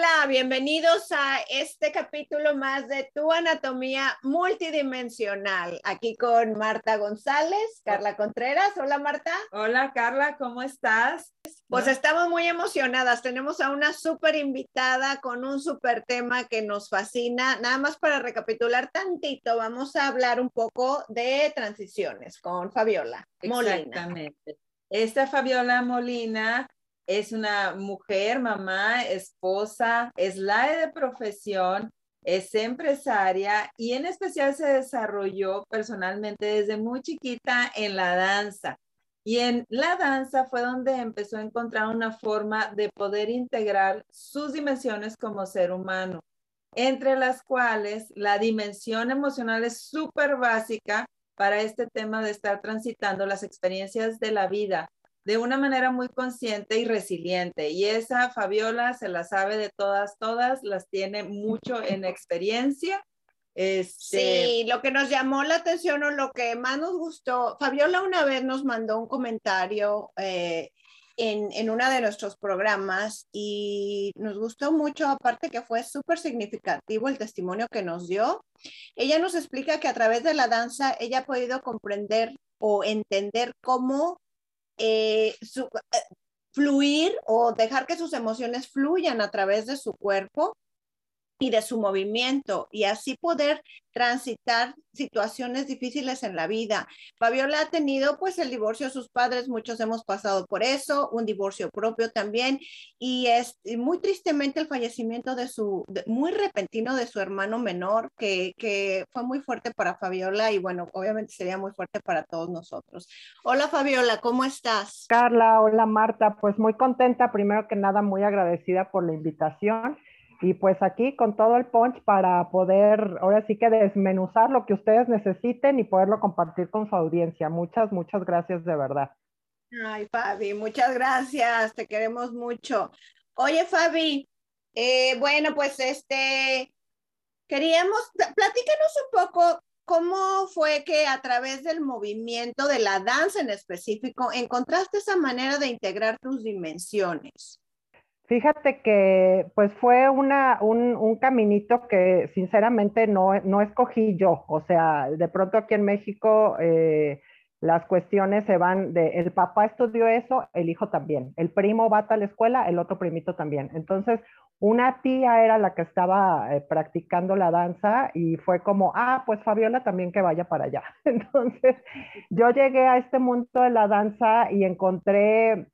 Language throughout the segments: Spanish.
Hola, bienvenidos a este capítulo más de Tu Anatomía Multidimensional. Aquí con Marta González, Carla Contreras. Hola, Marta. Hola, Carla, ¿cómo estás? Pues estamos muy emocionadas. Tenemos a una súper invitada con un súper tema que nos fascina. Nada más para recapitular tantito, vamos a hablar un poco de transiciones con Fabiola Molina. Exactamente. Esta Fabiola Molina es una mujer, mamá, esposa, es la de profesión, es empresaria y en especial se desarrolló personalmente desde muy chiquita en la danza. Y en la danza fue donde empezó a encontrar una forma de poder integrar sus dimensiones como ser humano, entre las cuales la dimensión emocional es súper básica para este tema de estar transitando las experiencias de la vida de una manera muy consciente y resiliente. Y esa Fabiola se la sabe de todas, todas, las tiene mucho en experiencia. Este... Sí, lo que nos llamó la atención o lo que más nos gustó, Fabiola una vez nos mandó un comentario eh, en, en uno de nuestros programas y nos gustó mucho, aparte que fue súper significativo el testimonio que nos dio. Ella nos explica que a través de la danza ella ha podido comprender o entender cómo eh, eh, fluir o dejar que sus emociones fluyan a través de su cuerpo y de su movimiento y así poder transitar situaciones difíciles en la vida. Fabiola ha tenido pues el divorcio de sus padres, muchos hemos pasado por eso, un divorcio propio también y es muy tristemente el fallecimiento de su, muy repentino de su hermano menor que, que fue muy fuerte para Fabiola y bueno, obviamente sería muy fuerte para todos nosotros. Hola Fabiola, ¿cómo estás? Carla, hola Marta, pues muy contenta, primero que nada muy agradecida por la invitación y pues aquí con todo el punch para poder, ahora sí que desmenuzar lo que ustedes necesiten y poderlo compartir con su audiencia. Muchas, muchas gracias de verdad. Ay, Fabi, muchas gracias, te queremos mucho. Oye, Fabi, eh, bueno, pues este, queríamos, platícanos un poco cómo fue que a través del movimiento de la danza en específico encontraste esa manera de integrar tus dimensiones. Fíjate que pues fue una, un, caminito que sinceramente no, no, escogí yo. O sea, de pronto aquí en México eh, las cuestiones se van de el papá estudió eso, el hijo también. El primo va a la escuela, el otro primito también. Entonces, una tía era la que estaba eh, practicando la danza y fue como, ah, pues Fabiola también que vaya para allá. Entonces, yo llegué a este mundo de la danza y encontré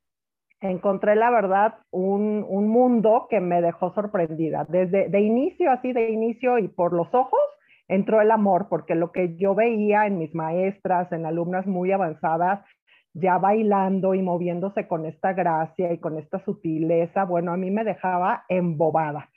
encontré la verdad un, mundo que me dejó sorprendida. Desde de inicio, así de inicio y por los ojos, entró el amor, porque lo que yo veía en mis maestras, en alumnas muy avanzadas, ya bailando y moviéndose con esta gracia y con esta sutileza, bueno, a mí me dejaba embobada.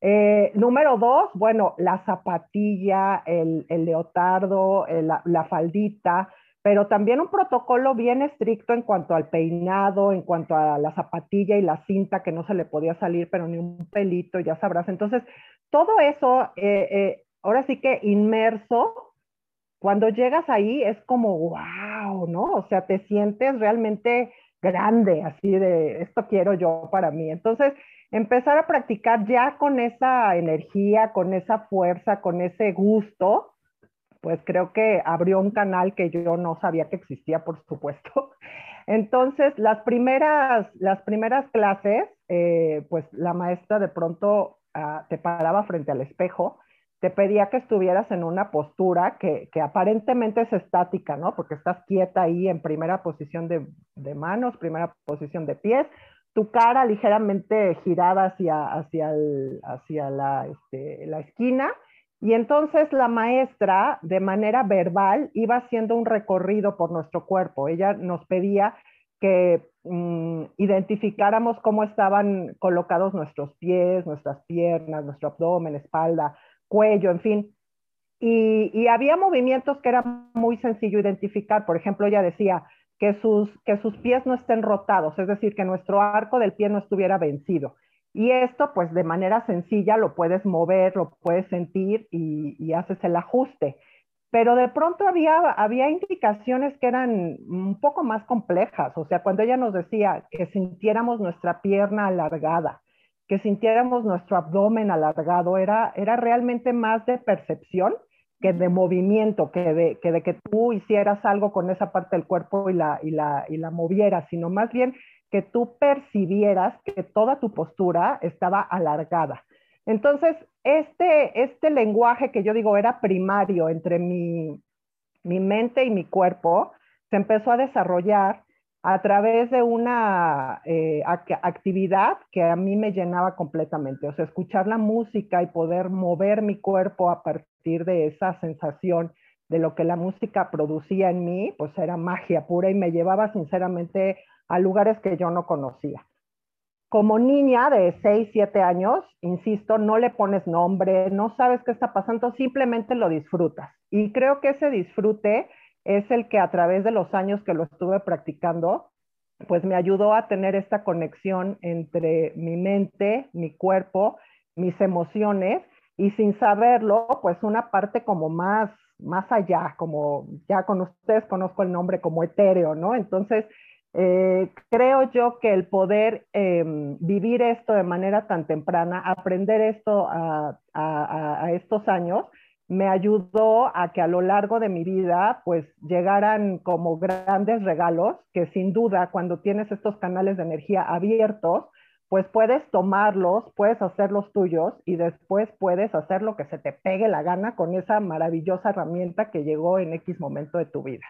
Eh, número dos, bueno, la zapatilla, el, leotardo, eh, la faldita, pero también un protocolo bien estricto en cuanto al peinado, en cuanto a la zapatilla y la cinta que no se le podía salir, pero ni un pelito, ya sabrás. Entonces, todo eso, eh, eh, ahora sí que inmerso, cuando llegas ahí es como, wow, ¿no? O sea, te sientes realmente grande, así de, esto quiero yo para mí. Entonces, empezar a practicar ya con esa energía, con esa fuerza, con ese gusto, pues creo que abrió un canal que yo no sabía que existía, por supuesto. Entonces, las primeras, las primeras clases, eh, pues la maestra de pronto ah, te paraba frente al espejo, te pedía que estuvieras en una postura que, aparentemente es estática, ¿no? Porque estás quieta ahí en primera posición de, manos, primera posición de pies, tu cara ligeramente girada hacia, hacia, este, la esquina y entonces la maestra, de manera verbal, iba haciendo un recorrido por nuestro cuerpo. Ella nos pedía que mm, identificáramos cómo estaban colocados nuestros pies, nuestras piernas, nuestro abdomen, espalda, cuello, en fin. Y, y, había movimientos que era muy sencillo identificar. Por ejemplo, ella decía que sus, que sus pies no estén rotados, es decir, que nuestro arco del pie no estuviera vencido. Y esto, pues de manera sencilla, lo puedes mover, lo puedes sentir y, haces el ajuste. Pero de pronto había, había indicaciones que eran un poco más complejas. O sea, cuando ella nos decía que sintiéramos nuestra pierna alargada, que sintiéramos nuestro abdomen alargado, era, era realmente más de percepción que de movimiento, que de, que de que tú hicieras algo con esa parte del cuerpo y la, y la, y la movieras, sino más bien que tú percibieras que toda tu postura estaba alargada. Entonces, este, este lenguaje que yo digo era primario entre mi, mi mente y mi cuerpo, se empezó a desarrollar a través de una eh, actividad que a mí me llenaba completamente. O sea, escuchar la música y poder mover mi cuerpo a partir de esa sensación de lo que la música producía en mí, pues era magia pura y me llevaba sinceramente a lugares que yo no conocía. Como niña de 6, 7 años, insisto, no le pones nombre, no sabes qué está pasando, simplemente lo disfrutas. Y creo que ese disfrute es el que a través de los años que lo estuve practicando, pues me ayudó a tener esta conexión entre mi mente, mi cuerpo, mis emociones y sin saberlo, pues una parte como más, más allá, como ya con ustedes conozco el nombre como etéreo, ¿no? Entonces, eh, creo yo que el poder em, vivir esto de manera tan temprana, aprender esto a, a estos años, me ayudó a que a lo largo de mi vida pues llegaran como grandes regalos que sin duda cuando tienes estos canales de energía abiertos pues puedes tomarlos, puedes hacerlos tuyos y después puedes hacer lo que se te pegue la gana con esa maravillosa herramienta que llegó en X momento de tu vida.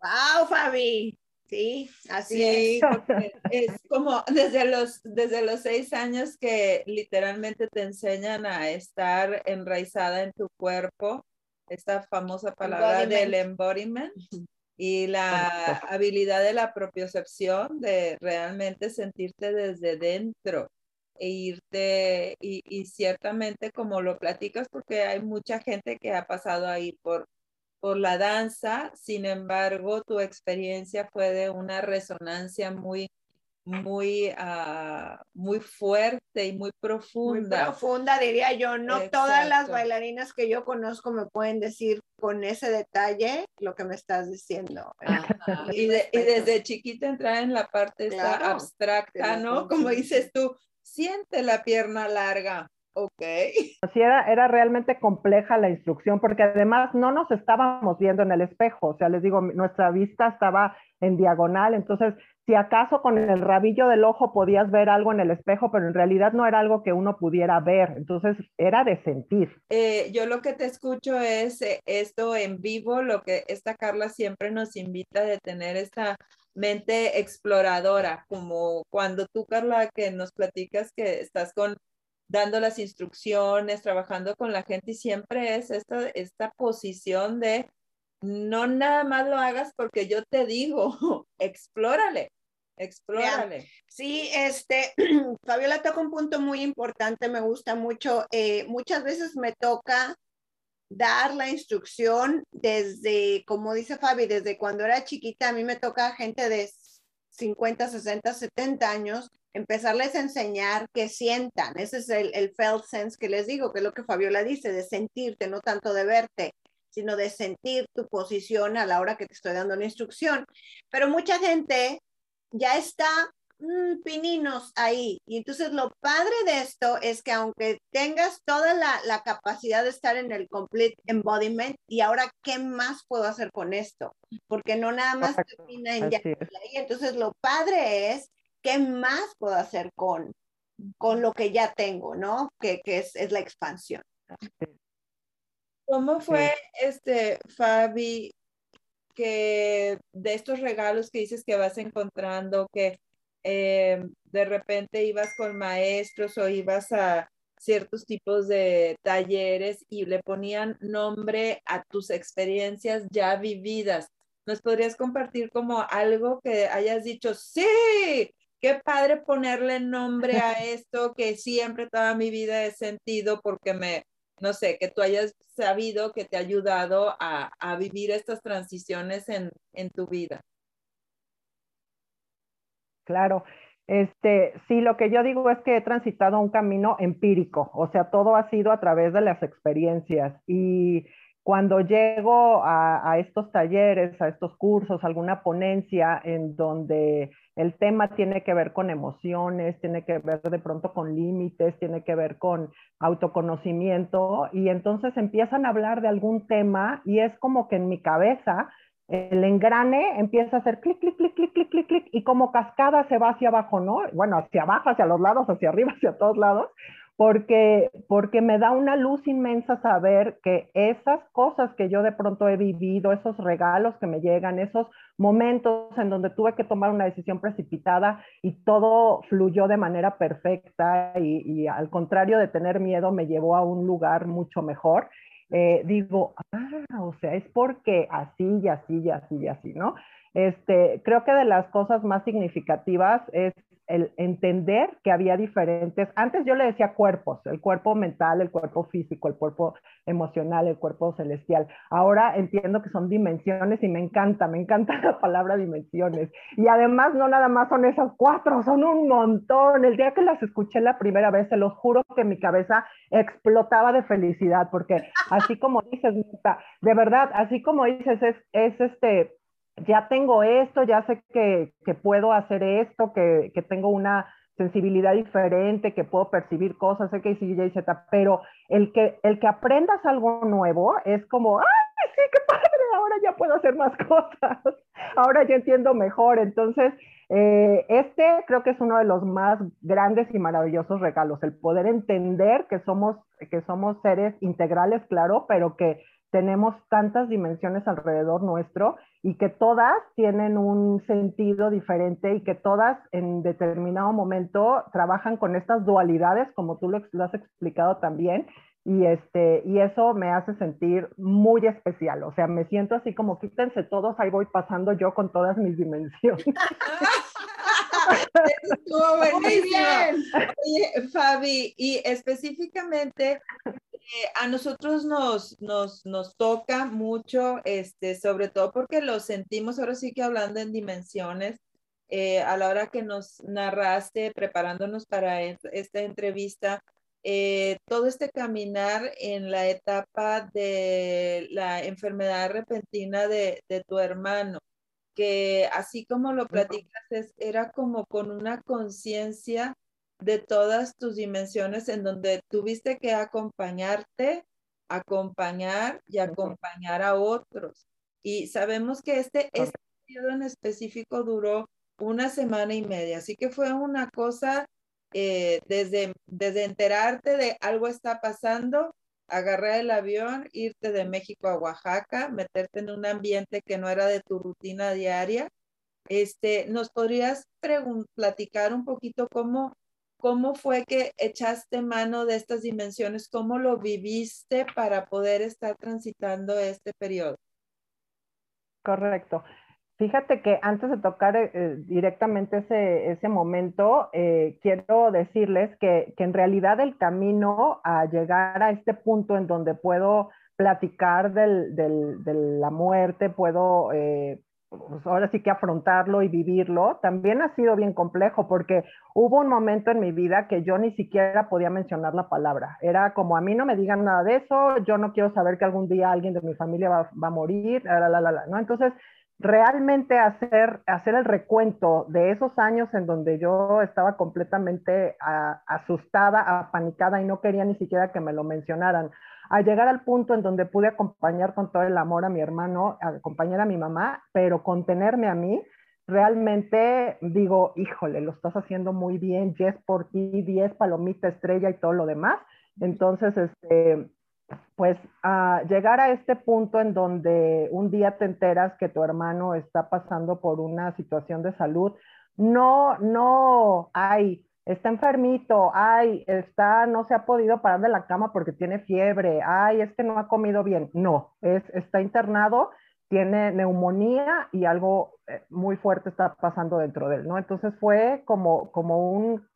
¡Wow, Fabi! Sí, así es. Es como desde los, desde los seis años que literalmente te enseñan a estar enraizada en tu cuerpo, esta famosa palabra del embodiment y la habilidad de la propiocepción, de realmente sentirte desde dentro e irte y, y ciertamente como lo platicas porque hay mucha gente que ha pasado ahí por por la danza, sin embargo, tu experiencia fue de una resonancia muy, muy, uh, muy fuerte y muy profunda. Muy profunda, diría yo. No todas las bailarinas que yo conozco me pueden decir con ese detalle lo que me estás diciendo. y, desde chiquita entrar en la parte abstracta, ¿no? Como dices tú, siente la pierna larga, Ok. Sí, era, era realmente compleja la instrucción porque además no nos estábamos viendo en el espejo, o sea, les digo, nuestra vista estaba en diagonal, entonces si acaso con el rabillo del ojo podías ver algo en el espejo, pero en realidad no era algo que uno pudiera ver, entonces era de sentir. Eh, yo lo que te escucho es eh, esto en vivo, lo que esta Carla siempre nos invita de tener esta mente exploradora, como cuando tú, Carla, que nos platicas que estás con dando las instrucciones, trabajando con la gente y siempre es esta, esta posición de no nada más lo hagas porque yo te digo, explórale, explórale. Sí, este, Fabiola toca un punto muy importante, me gusta mucho. Eh, muchas veces me toca dar la instrucción desde, como dice Fabi, desde cuando era chiquita, a mí me toca gente de 50, 60, 70 años empezarles a enseñar que sientan. Ese es el, el felt sense que les digo, que es lo que Fabiola dice, de sentirte, no tanto de verte, sino de sentir tu posición a la hora que te estoy dando una instrucción. Pero mucha gente ya está mm, pininos ahí. Y entonces lo padre de esto es que aunque tengas toda la, la, capacidad de estar en el complete embodiment, y ahora, ¿qué más puedo hacer con esto? Porque no nada más termina en ya. Entonces lo padre es ¿qué más puedo hacer con, con lo que ya tengo, ¿no? Que, es, la expansión. ¿Cómo fue, este, Fabi, que de estos regalos que dices que vas encontrando, que eh, de repente ibas con maestros o ibas a ciertos tipos de talleres y le ponían nombre a tus experiencias ya vividas. ¿Nos podrías compartir como algo que hayas dicho, sí, qué padre ponerle nombre a esto que siempre toda mi vida he sentido porque me, no sé, que tú hayas sabido que te ha ayudado a, vivir estas transiciones en, en, tu vida. Claro, este, sí, lo que yo digo es que he transitado un camino empírico, o sea, todo ha sido a través de las experiencias y cuando llego a, a estos talleres, a estos cursos, alguna ponencia en donde el tema tiene que ver con emociones, tiene que ver de pronto con límites, tiene que ver con autoconocimiento y entonces empiezan a hablar de algún tema y es como que en mi cabeza el engrane empieza a hacer clic, clic, clic, clic, clic, clic, clic y como cascada se va hacia abajo, ¿no? Bueno, hacia abajo, hacia los lados, hacia arriba, hacia todos lados, porque, porque me da una luz inmensa saber que esas cosas que yo de pronto he vivido, esos regalos que me llegan, esos momentos en donde tuve que tomar una decisión precipitada y todo fluyó de manera perfecta y, al contrario de tener miedo me llevó a un lugar mucho mejor. Eh, digo, ah, o sea, es porque así y así y así y así, ¿no? Este, creo que de las cosas más significativas es el entender que había diferentes, antes yo le decía cuerpos, el cuerpo mental, el cuerpo físico, el cuerpo emocional, el cuerpo celestial. Ahora entiendo que son dimensiones y me encanta, me encanta la palabra dimensiones. Y además no nada más son esas cuatro, son un montón. El día que las escuché la primera vez, se los juro que mi cabeza explotaba de felicidad, porque así como dices, de verdad, así como dices, es, es este ya tengo esto, ya sé que, puedo hacer esto, que, tengo una sensibilidad diferente, que puedo percibir cosas, sé que Y, Z, pero el que, el que aprendas algo nuevo es como, ¡ay, sí, qué padre! Ahora ya puedo hacer más cosas, ahora ya entiendo mejor. Entonces, eh, este creo que es uno de los más grandes y maravillosos regalos, el poder entender que somos, que somos seres integrales, claro, pero que tenemos tantas dimensiones alrededor nuestro y que todas tienen un sentido diferente y que todas en determinado momento trabajan con estas dualidades, como tú lo, has explicado también, y, este, y eso me hace sentir muy especial. O sea, me siento así como quítense todos, ahí voy pasando yo con todas mis dimensiones. Estuvo buenísimo. Oye, Fabi, y específicamente a nosotros nos, nos, nos toca mucho, este, sobre todo porque lo sentimos, ahora sí que hablando en dimensiones, eh, a la hora que nos narraste, preparándonos para esta entrevista, eh, todo este caminar en la etapa de la enfermedad repentina de, de tu hermano, que así como lo platicas, era como con una conciencia de todas tus dimensiones en donde tuviste que acompañarte, acompañar y acompañar a otros. Y sabemos que este, este periodo en específico duró una semana y media, así que fue una cosa eh, desde, desde enterarte de algo está pasando, agarrar el avión, irte de México a Oaxaca, meterte en un ambiente que no era de tu rutina diaria. Este, ¿Nos podrías platicar un poquito cómo, ¿Cómo fue que echaste mano de estas dimensiones? ¿Cómo lo viviste para poder estar transitando este periodo? Correcto. Fíjate que antes de tocar eh, directamente ese, ese momento, eh, quiero decirles que, en realidad el camino a llegar a este punto en donde puedo platicar del, de la muerte, puedo eh, pues, ahora sí que afrontarlo y vivirlo, también ha sido bien complejo porque hubo un momento en mi vida que yo ni siquiera podía mencionar la palabra. Era como a mí no me digan nada de eso, yo no quiero saber que algún día alguien de mi familia va, a morir, la, la, la, ¿no? Entonces, realmente hacer, hacer el recuento de esos años en donde yo estaba completamente asustada, apanicada y no quería ni siquiera que me lo mencionaran a llegar al punto en donde pude acompañar con todo el amor a mi hermano, acompañar a mi mamá, pero contenerme a mí, realmente digo, híjole, lo estás haciendo muy bien, yes por ti, 10 palomita estrella y todo lo demás. Entonces, este, pues llegar a este punto en donde un día te enteras que tu hermano está pasando por una situación de salud, no, no hay está enfermito, ay, está, no se ha podido parar de la cama porque tiene fiebre, ay, es que no ha comido bien. No, es, está internado, tiene neumonía y algo eh, muy fuerte está pasando dentro de él, ¿no? Entonces fue como, como un,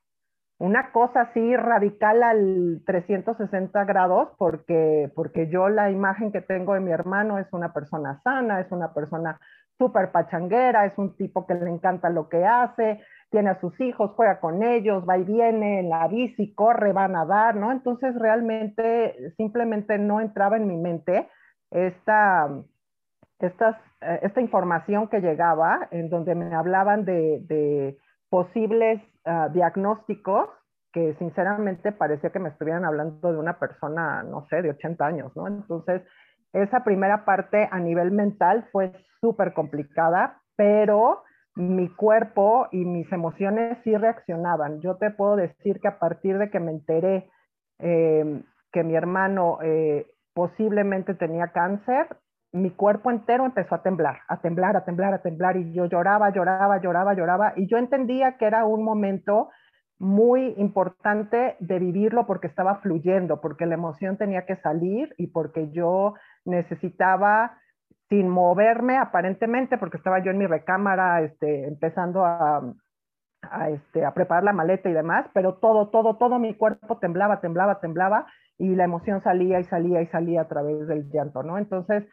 una cosa así radical al 360 grados porque, porque yo la imagen que tengo de mi hermano es una persona sana, es una persona súper pachanguera, es un tipo que le encanta lo que hace, tiene a sus hijos, juega con ellos, va y viene en la bici, corre, va a nadar, ¿no? Entonces realmente simplemente no entraba en mi mente esta, estas, eh, esta información que llegaba, en donde me hablaban de, posibles ah, diagnósticos que sinceramente parecía que me estuvieran hablando de una persona, no sé, de 80 años, ¿no? Entonces, esa primera parte a nivel mental fue súper complicada, pero mi cuerpo y mis emociones sí reaccionaban. Yo te puedo decir que a partir de que me enteré eh, que mi hermano eh, posiblemente tenía cáncer, mi cuerpo entero empezó a temblar, a temblar, a temblar, a temblar, y yo lloraba, lloraba, lloraba, lloraba, y yo entendía que era un momento muy importante de vivirlo porque estaba fluyendo, porque la emoción tenía que salir y porque yo necesitaba, sin moverme aparentemente, porque estaba yo en mi recámara este, empezando a, a, este, a preparar la maleta y demás, pero todo, todo, todo mi cuerpo temblaba, temblaba, temblaba y la emoción salía y salía y salía a través del llanto, ¿no? Entonces,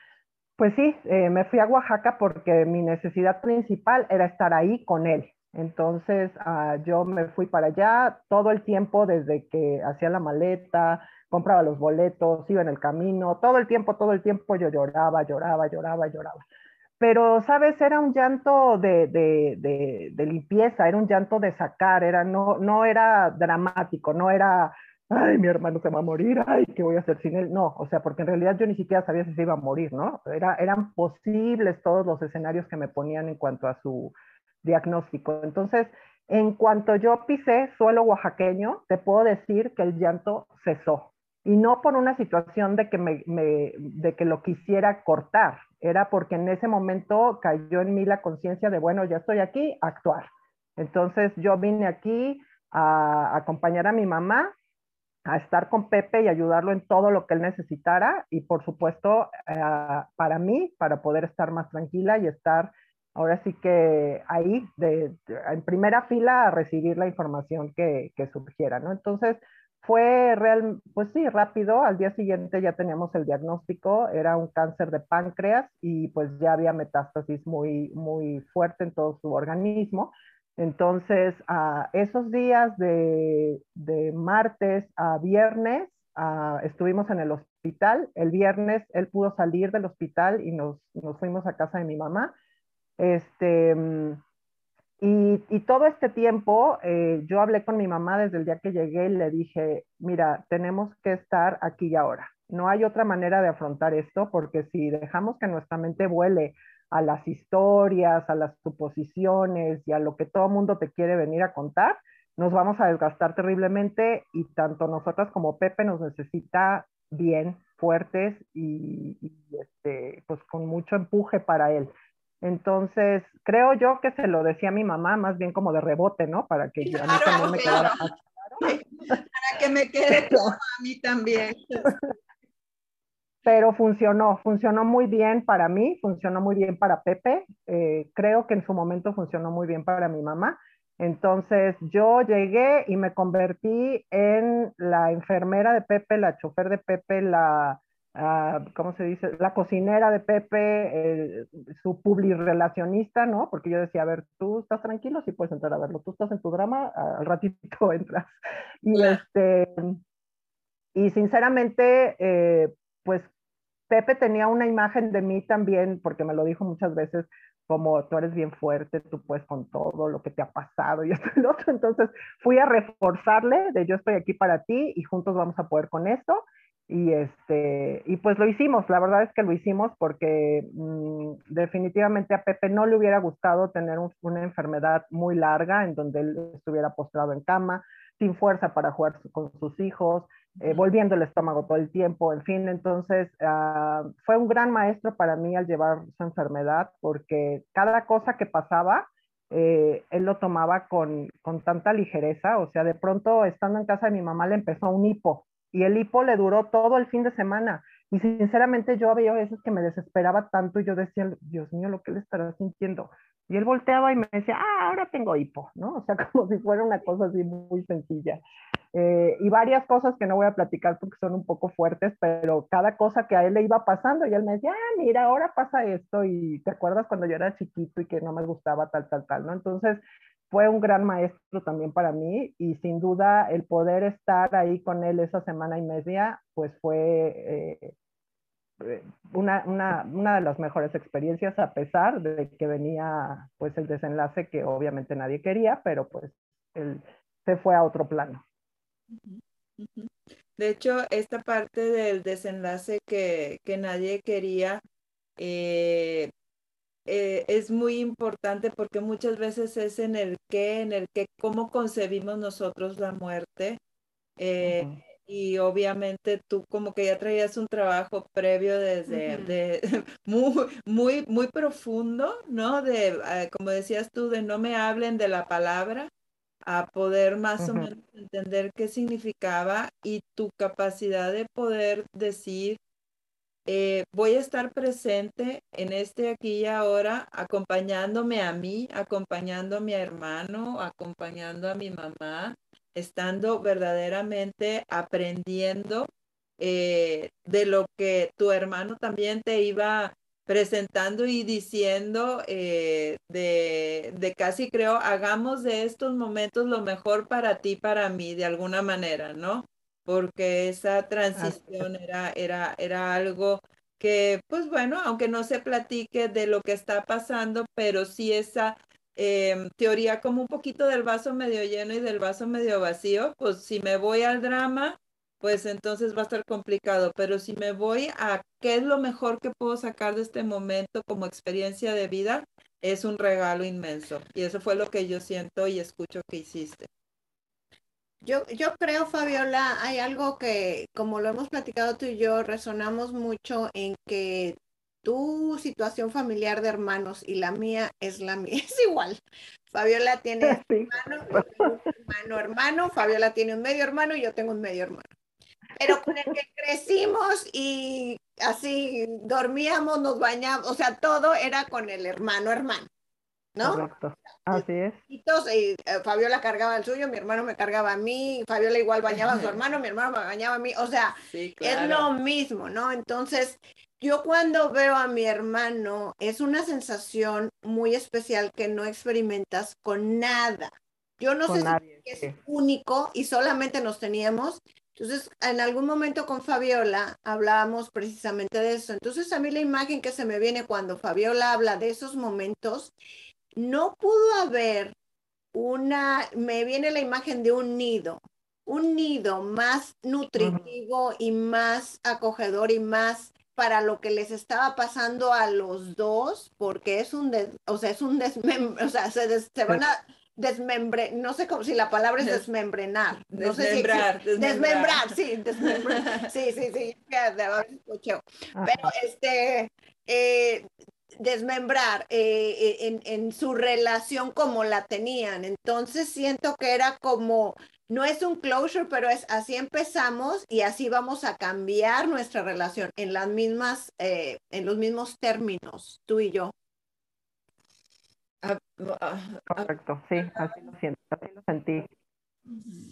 pues sí, eh, me fui a Oaxaca porque mi necesidad principal era estar ahí con él, entonces ah, yo me fui para allá todo el tiempo desde que hacía la maleta, compraba los boletos, iba en el camino, todo el tiempo, todo el tiempo yo lloraba, lloraba, lloraba, lloraba. Pero, ¿sabes? Era un llanto de, de, de, limpieza, era un llanto de sacar, era, no, no era dramático, no era, ay, mi hermano se va a morir, ay, ¿qué voy a hacer sin él? No, o sea, porque en realidad yo ni siquiera sabía si se iba a morir, ¿no? Era, eran posibles todos los escenarios que me ponían en cuanto a su, diagnóstico. Entonces, en cuanto yo pisé suelo oaxaqueño, te puedo decir que el llanto cesó. Y no por una situación de que, me, de que lo quisiera cortar, era porque en ese momento cayó en mí la conciencia de, bueno, ya estoy aquí, actuar. Entonces yo vine aquí a acompañar a mi mamá, a estar con Pepe y ayudarlo en todo lo que él necesitara y por supuesto eh, para mí, para poder estar más tranquila y estar ahora sí que ahí, de, en primera fila, a recibir la información que, que, surgiera, ¿no? Entonces, fue real, pues sí, rápido, al día siguiente ya teníamos el diagnóstico, era un cáncer de páncreas y pues ya había metástasis muy, muy fuerte en todo su organismo. Entonces, a esos días de, de, martes a viernes estuvimos en el hospital. El viernes él pudo salir del hospital y nos, nos fuimos a casa de mi mamá este, mm, y, todo este tiempo eh, yo hablé con mi mamá desde el día que llegué y le dije, mira, tenemos que estar aquí y ahora. No hay otra manera de afrontar esto porque si dejamos que nuestra mente vuele a las historias, a las suposiciones y a lo que todo mundo te quiere venir a contar, nos vamos a desgastar terriblemente y tanto nosotras como Pepe nos necesita bien, fuertes y, y este, pues con mucho empuje para él. Entonces, creo yo que se lo decía a mi mamá, más bien como de rebote, ¿no? Para que yo, a mí también me quedara Para que me quede claro a mí también. Pero funcionó, funcionó muy bien para mí, funcionó muy bien para Pepe, eh, creo que en su momento funcionó muy bien para mi mamá. Entonces yo llegué y me convertí en la enfermera de Pepe, la chofer de Pepe, la, ¿cómo se dice? La cocinera de Pepe, su publirelacionista, ¿no? Porque yo decía, a ver, tú estás tranquilo, sí puedes entrar a verlo, tú estás en tu drama, al ratito entras. Y, este, y sinceramente, eh, pues Pepe tenía una imagen de mí también, porque me lo dijo muchas veces, como tú eres bien fuerte, tú puedes con todo lo que te ha pasado y esto y lo otro. Entonces fui a reforzarle de yo estoy aquí para ti y juntos vamos a poder con esto. Y, este, y pues lo hicimos, la verdad es que lo hicimos porque mm, definitivamente a Pepe no le hubiera gustado tener una enfermedad muy larga en donde él estuviera postrado en cama, sin fuerza para jugar con sus hijos, eh, volviendo el estómago todo el tiempo, en fin, entonces ah, fue un gran maestro para mí al llevar su enfermedad porque cada cosa que pasaba, eh, él lo tomaba con, con tanta ligereza, o sea, de pronto estando en casa de mi mamá le empezó un hipo y el hipo le duró todo el fin de semana. Y sinceramente yo había veces que me desesperaba tanto y yo decía, Dios mío, lo que él estará sintiendo. Y él volteaba y me decía, ah, ahora tengo hipo, ¿no? O sea, como si fuera una cosa así muy sencilla. Eh, y varias cosas que no voy a platicar porque son un poco fuertes, pero cada cosa que a él le iba pasando y él me decía, ah, mira, ahora pasa esto y te acuerdas cuando yo era chiquito y que no me gustaba tal, tal, tal, ¿no? Entonces, fue un gran maestro también para mí y sin duda el poder estar ahí con él esa semana y media, pues fue, eh, eh, una, una, una, de las mejores experiencias a pesar de que venía pues el desenlace que obviamente nadie quería, pero pues él se fue a otro plano. De hecho, esta parte del desenlace que, que nadie quería eh, eh, es muy importante porque muchas veces es en el qué, en el que cómo concebimos nosotros la muerte. Eh, y obviamente tú como que ya traías un trabajo previo desde de, muy, muy, muy profundo, ¿no? De, eh, como decías tú, de no me hablen de la palabra, a poder más o menos entender qué significaba y tu capacidad de poder decir, eh, voy a estar presente en este aquí y ahora, acompañándome a mí, acompañando a mi hermano, acompañando a mi mamá, estando verdaderamente aprendiendo eh, de lo que tu hermano también te iba presentando y diciendo eh, de, de, casi creo, hagamos de estos momentos lo mejor para ti, para mí, de alguna manera, ¿no? Porque esa transición era, era, era algo que, pues bueno, aunque no se platique de lo que está pasando, pero sí esa em, teoría como un poquito del vaso medio lleno y del vaso medio vacío, pues si me voy al drama, pues entonces va a estar complicado, pero si me voy a qué es lo mejor que puedo sacar de este momento como experiencia de vida, es un regalo inmenso. Y eso fue lo que yo siento y escucho que hiciste. Yo, yo creo, Fabiola, hay algo que, como lo hemos platicado tú y yo, resonamos mucho en que tu situación familiar de hermanos y la mía es la mía, es igual. Fabiola tiene hermano, hermano, hermano, Fabiola tiene un medio hermano y yo tengo un medio hermano. Pero con el que crecimos y así dormíamos, nos bañamos, o sea, todo era con el hermano, hermano. ¿No? Correcto. Así es. Eh, Fabiola cargaba el suyo, mi hermano me cargaba a mí, Fabiola igual bañaba a su hermano, mi hermano me bañaba a mí, o sea, es lo mismo, ¿no? Entonces, yo cuando veo a mi hermano, es una sensación muy especial que no experimentas con nada. Yo no sé si es único y solamente nos teníamos. Entonces, en algún momento con Fabiola hablábamos precisamente de eso. Entonces, a mí la imagen que se me viene cuando Fabiola habla de esos momentos no pudo haber una, me viene la imagen de un nido, un nido más nutritivo y más acogedor y más para lo que les estaba pasando a los dos, porque es un, o sea, es un desmembre, o sea, se, van a desmembre, no sé cómo, si la palabra es desmembrenar. No desmembrar, sé si, desmembrar. sí, desmembrar, sí, sí, sí, Pero este, eh, desmembrar eh, eh, en, su relación como la tenían. Entonces siento que era como, no es un closure, pero es así empezamos y así vamos a cambiar nuestra relación en las mismas, eh, en los mismos términos, tú y yo. Ah, ah, ah, Correcto, sí, así lo siento, así lo sentí.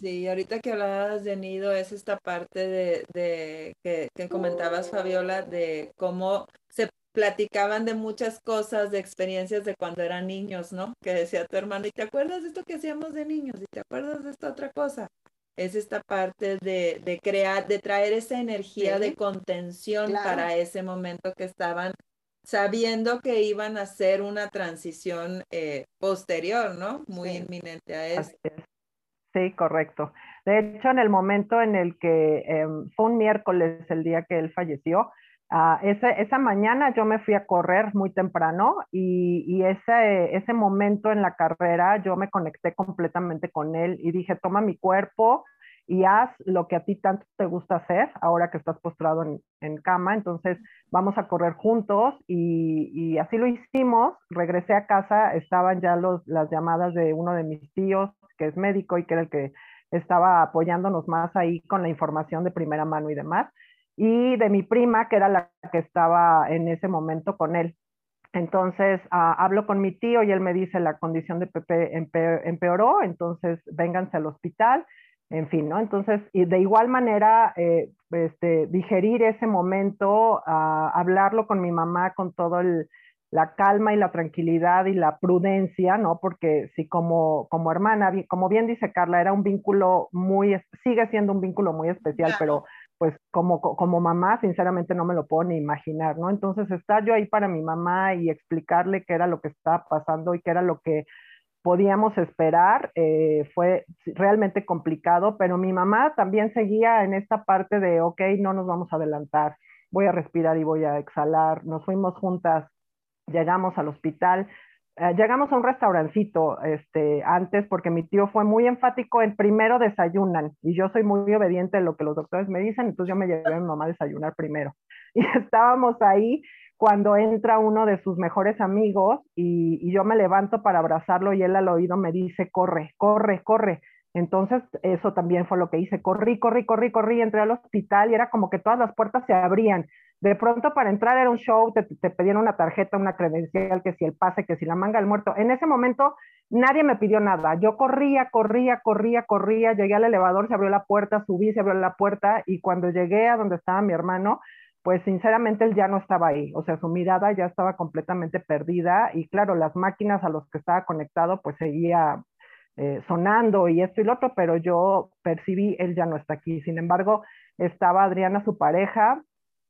Sí, ahorita que hablabas de nido es esta parte de, de que, que, comentabas, Fabiola, de cómo platicaban de muchas cosas, de experiencias de cuando eran niños, ¿no? Que decía tu hermano, ¿y te acuerdas de esto que hacíamos de niños? ¿Y te acuerdas de esta otra cosa? Es esta parte de, de crear, de traer esa energía de contención para ese momento que estaban sabiendo que iban a hacer una transición eh, posterior, ¿no? Muy inminente a eso. Sí, correcto. De hecho, en el momento en el que em, fue un miércoles el día que él falleció, Ah, esa mañana yo me fui a correr muy temprano y, ese, ese momento en la carrera yo me conecté completamente con él y dije, toma mi cuerpo y haz lo que a ti tanto te gusta hacer ahora que estás postrado en, cama. Entonces vamos a correr juntos y, así lo hicimos. Regresé a casa, estaban ya los, las llamadas de uno de mis tíos que es médico y que era el que estaba apoyándonos más ahí con la información de primera mano y demás y de mi prima, que era la que estaba en ese momento con él. Entonces ah, hablo con mi tío y él me dice la condición de Pepe empeoró, entonces vénganse al hospital, en fin, ¿no? Entonces, y de igual manera, eh, este, digerir ese momento, ah, hablarlo con mi mamá con todo la calma y la tranquilidad y la prudencia, ¿no? Porque si como, como hermana, como bien dice Carla, era un vínculo muy, sigue siendo un vínculo muy especial, pero pues como, como mamá, sinceramente no me lo puedo ni imaginar, ¿no? Entonces, estar yo ahí para mi mamá y explicarle qué era lo que estaba pasando y qué era lo que podíamos esperar, eh, fue realmente complicado, pero mi mamá también seguía en esta parte de, ok, no nos vamos a adelantar, voy a respirar y voy a exhalar, nos fuimos juntas, llegamos al hospital, eh, llegamos a un restaurancito este, antes porque mi tío fue muy enfático en primero desayunan y yo soy muy obediente a lo que los doctores me dicen, entonces yo me llevé a mi mamá a desayunar primero. Y estábamos ahí cuando entra uno de sus mejores amigos y, y, yo me levanto para abrazarlo y él al oído me dice, corre, corre, corre. Entonces eso también fue lo que hice, corrí, corrí, corrí, corrí, entré al hospital y era como que todas las puertas se abrían de pronto para entrar era un show, te, pedían una tarjeta, una credencial, que si el pase, que si la manga del muerto. En ese momento nadie me pidió nada. Yo corría, corría, corría, corría, llegué al elevador, se abrió la puerta, subí, se abrió la puerta y cuando llegué a donde estaba mi hermano, pues sinceramente él ya no estaba ahí. O sea, su mirada ya estaba completamente perdida y claro, las máquinas a los que estaba conectado pues seguía eh, sonando y esto y lo otro, pero yo percibí, él ya no está aquí. Sin embargo, estaba Adriana, su pareja,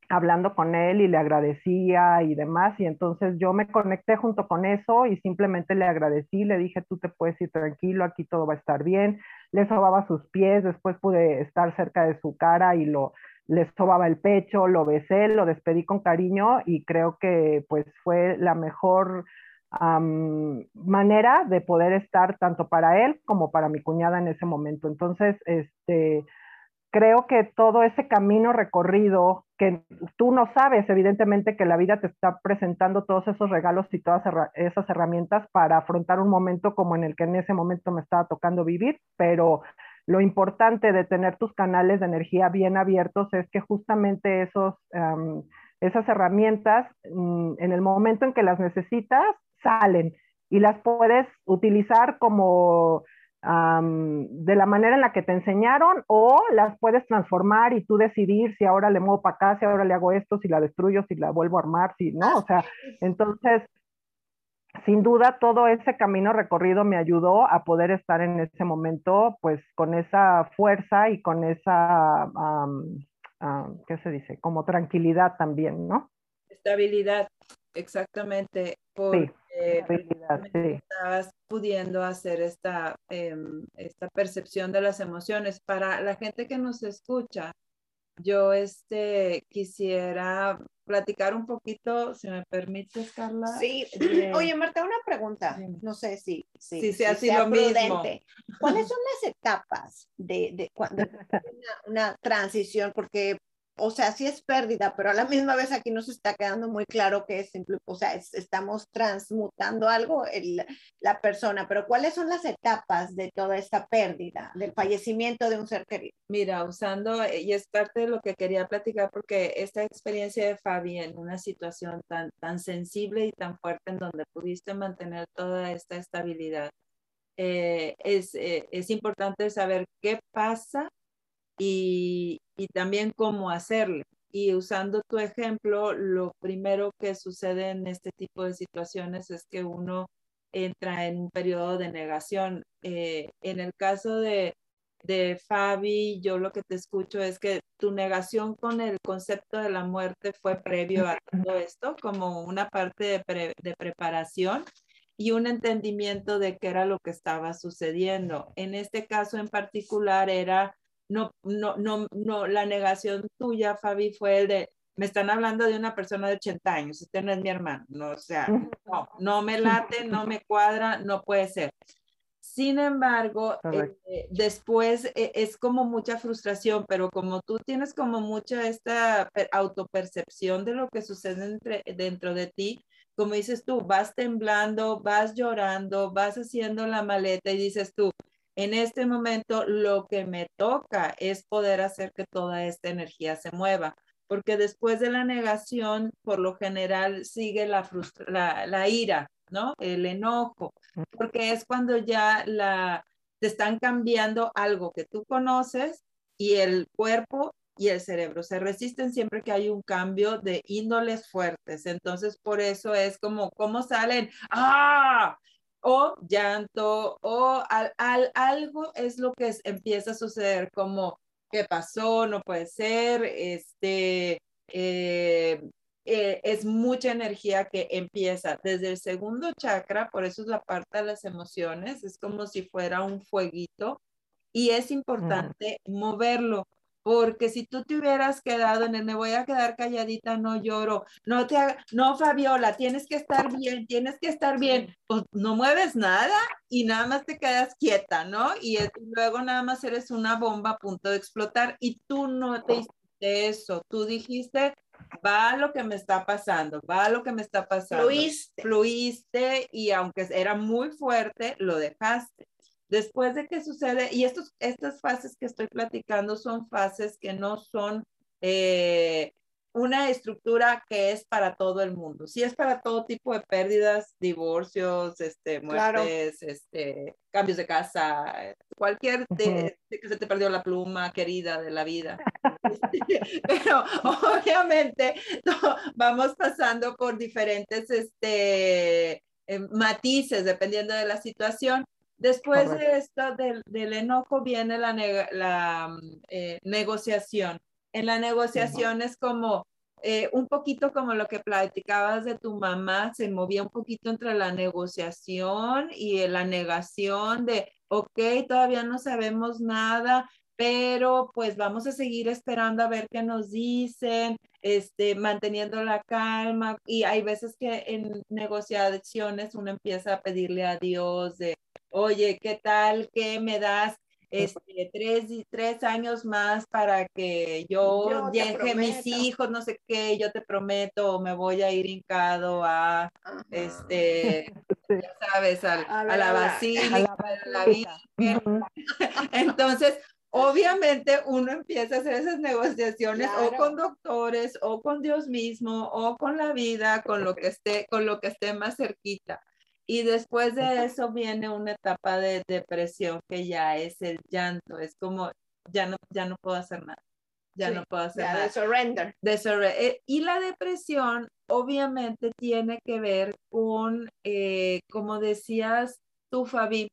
hablando con él y le agradecía y demás. Y entonces yo me conecté junto con eso y simplemente le agradecí, le dije, tú te puedes ir tranquilo, aquí todo va a estar bien. Le sobaba sus pies, después pude estar cerca de su cara y lo, le sobaba el pecho, lo besé, lo despedí con cariño y creo que pues fue la mejor manera de poder estar tanto para él como para mi cuñada en ese momento. Entonces, este creo que todo ese camino recorrido, que tú no sabes, evidentemente, que la vida te está presentando todos esos regalos y todas esas herramientas para afrontar un momento como en el que en ese momento me estaba tocando vivir, pero lo importante de tener tus canales de energía bien abiertos es que justamente esos, esas herramientas, mm, en el momento en que las necesitas, salen y las puedes utilizar como de la manera en la que te enseñaron o las puedes transformar y tú decidir si ahora le muevo para acá, si ahora le hago esto, si la destruyo, si la vuelvo a armar, si no, o sea, entonces, sin duda todo ese camino recorrido me ayudó a poder estar en ese momento pues con esa fuerza y con esa, ¿qué se dice? Como tranquilidad también, ¿no? Estabilidad, exactamente. Por estabas pudiendo hacer esta, em, esta percepción de las emociones. Para la gente que nos escucha, yo este, quisiera platicar un poquito, si me permites, Carla. Sí, oye Marta, una pregunta, no sé si, si, sea, lo mismo. ¿Cuáles son las etapas de, de cuando una, una transición? Porque o sea, sí es pérdida, pero a la misma vez aquí nos está quedando muy claro que es simple, o sea, estamos transmutando algo en la persona, pero ¿cuáles son las etapas de toda esta pérdida, del fallecimiento de un ser querido? Mira, usando, eh, y es parte de lo que quería platicar, porque esta experiencia de Fabi en una situación tan, tan sensible y tan fuerte en donde pudiste mantener toda esta estabilidad, eh, es, eh, es importante saber qué pasa y, y también cómo hacerlo. Y usando tu ejemplo, lo primero que sucede en este tipo de situaciones es que uno entra en un periodo de negación. Eh, en el caso de, de Fabi, yo lo que te escucho es que tu negación con el concepto de la muerte fue previo a todo esto, como una parte de, de preparación y un entendimiento de qué era lo que estaba sucediendo. En este caso en particular era no, no, no, no, la negación tuya, Fabi, fue el de, me están hablando de una persona de 80 años, este no es mi hermano, no, o sea, no, no me late, no me cuadra, no puede ser. Sin embargo, eh, después eh, es como mucha frustración, pero como tú tienes como mucha esta autopercepción de lo que sucede entre, dentro de ti, como dices tú, vas temblando, vas llorando, vas haciendo la maleta y dices tú, en este momento lo que me toca es poder hacer que toda esta energía se mueva, porque después de la negación, por lo general sigue la, la, ira, ¿no? El enojo, porque es cuando ya la, te están cambiando algo que tú conoces y el cuerpo y el cerebro se resisten siempre que hay un cambio de índoles fuertes. Entonces, por eso es como, ¿cómo salen? ¡Ah! O llanto o al, algo es lo que empieza a suceder como ¿qué pasó? No puede ser, este, eh, eh, es mucha energía que empieza desde el segundo chakra, por eso es la parte de las emociones, es como si fuera un fueguito y es importante moverlo. Porque si tú te hubieras quedado en el me voy a quedar calladita, no lloro, no te no Fabiola, tienes que estar bien, tienes que estar bien, pues no mueves nada y nada más te quedas quieta, ¿no? Y, luego nada más eres una bomba a punto de explotar y tú no te hiciste eso, tú dijiste, va lo que me está pasando, va lo que me está pasando. Fluiste. Fluiste y aunque era muy fuerte, lo dejaste. Después de que sucede, y estos, estas fases que estoy platicando son fases que no son eh, una estructura que es para todo el mundo. Sí es para todo tipo de pérdidas, divorcios, este, muertes, este, cambios de casa, cualquier de, que se te perdió la pluma querida de la vida. Pero obviamente vamos pasando por diferentes este, eh, matices dependiendo de la situación. Después de esto, del, del, enojo, viene la, la eh, negociación. En la negociación es como eh, un poquito como lo que platicabas de tu mamá, se movía un poquito entre la negociación y la negación de, ok, todavía no sabemos nada, pero pues vamos a seguir esperando a ver qué nos dicen, este, manteniendo la calma. Y hay veces que en negociaciones uno empieza a pedirle a Dios de, oye, ¿qué tal? ¿Qué me das? Este, tres, tres años más para que yo, deje mis hijos, no sé qué, yo te prometo, me voy a ir hincado a, este, ya sabes, a, la basílica, a la, vida. Entonces, obviamente uno empieza a hacer esas negociaciones o con doctores o con Dios mismo o con la vida, con lo que esté, con lo que esté más cerquita. Y después de eso viene una etapa de depresión que ya es el llanto, es como ya no, ya no puedo hacer nada, ya no puedo hacer nada. De surrender. De eh, y la depresión obviamente tiene que ver con, eh, como decías tú, Fabi,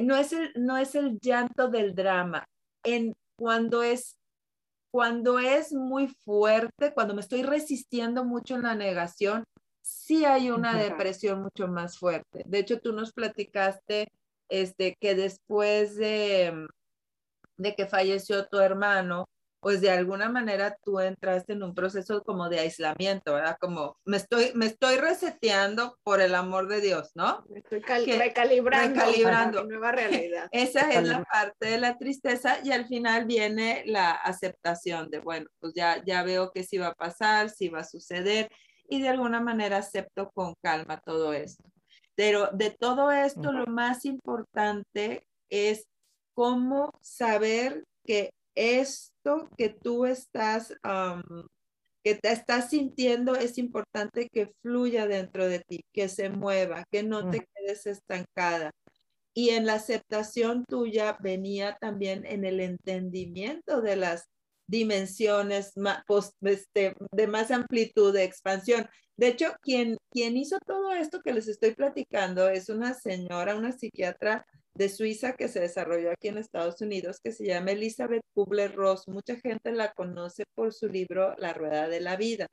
no es, el, no es el llanto del drama, en cuando es cuando es muy fuerte, cuando me estoy resistiendo mucho en la negación, sí hay una depresión mucho más fuerte. De hecho, tú nos platicaste este, que después de, mm, de que falleció tu hermano, pues de alguna manera tú entraste en un proceso como de aislamiento, ¿verdad? Como me estoy, me estoy reseteando por el amor de Dios, ¿no? Me estoy recalibrando, recalibrando. nueva realidad. Esa es la parte de la tristeza y al final viene la aceptación de, bueno, pues ya, ya veo que sí va a pasar, sí va a suceder y de alguna manera acepto con calma todo esto. Pero de todo esto, lo más importante es cómo saber que esto que tú estás, que te estás sintiendo, es importante que fluya dentro de ti, que se mueva, que no te quedes estancada. Y en la aceptación tuya venía también en el entendimiento de las dimensiones este, de más amplitud, de expansión. De hecho, quien hizo todo esto que les estoy platicando es una señora, una psiquiatra de Suiza que se desarrolló aquí en Estados Unidos, que se llama Elizabeth Kubler-Ross. Mucha gente la conoce por su libro La Rueda de la Vida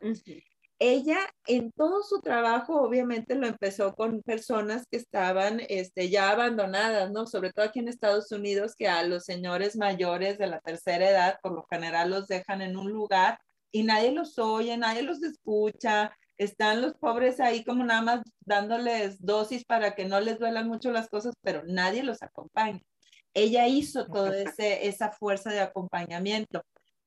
ella en todo su trabajo obviamente lo empezó con personas que estaban este, ya abandonadas, ¿no? Sobre todo aquí en Estados Unidos, que a los señores mayores de la tercera edad por lo general los dejan en un lugar y nadie los oye, nadie los escucha, están los pobres ahí como nada más dándoles dosis para que no les duelan mucho las cosas, pero nadie los acompaña. Ella hizo toda esa fuerza de acompañamiento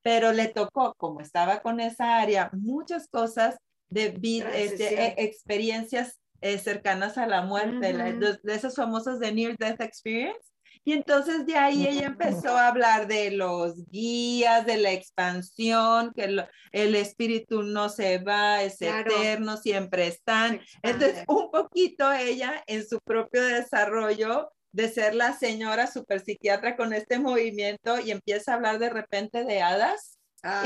pero le tocó, como estaba con esa área, muchas cosas de vida, este, e, experiencias eh, cercanas a la muerte, de, esas famosas de Near Death Experience. Y entonces de ahí ella empezó a hablar de los guías, de la expansión, que el espíritu no se va, es eterno, siempre están. Entonces, un poquito ella en su propio desarrollo de ser la señora super psiquiatra con este movimiento y empieza a hablar de repente de hadas. Ah,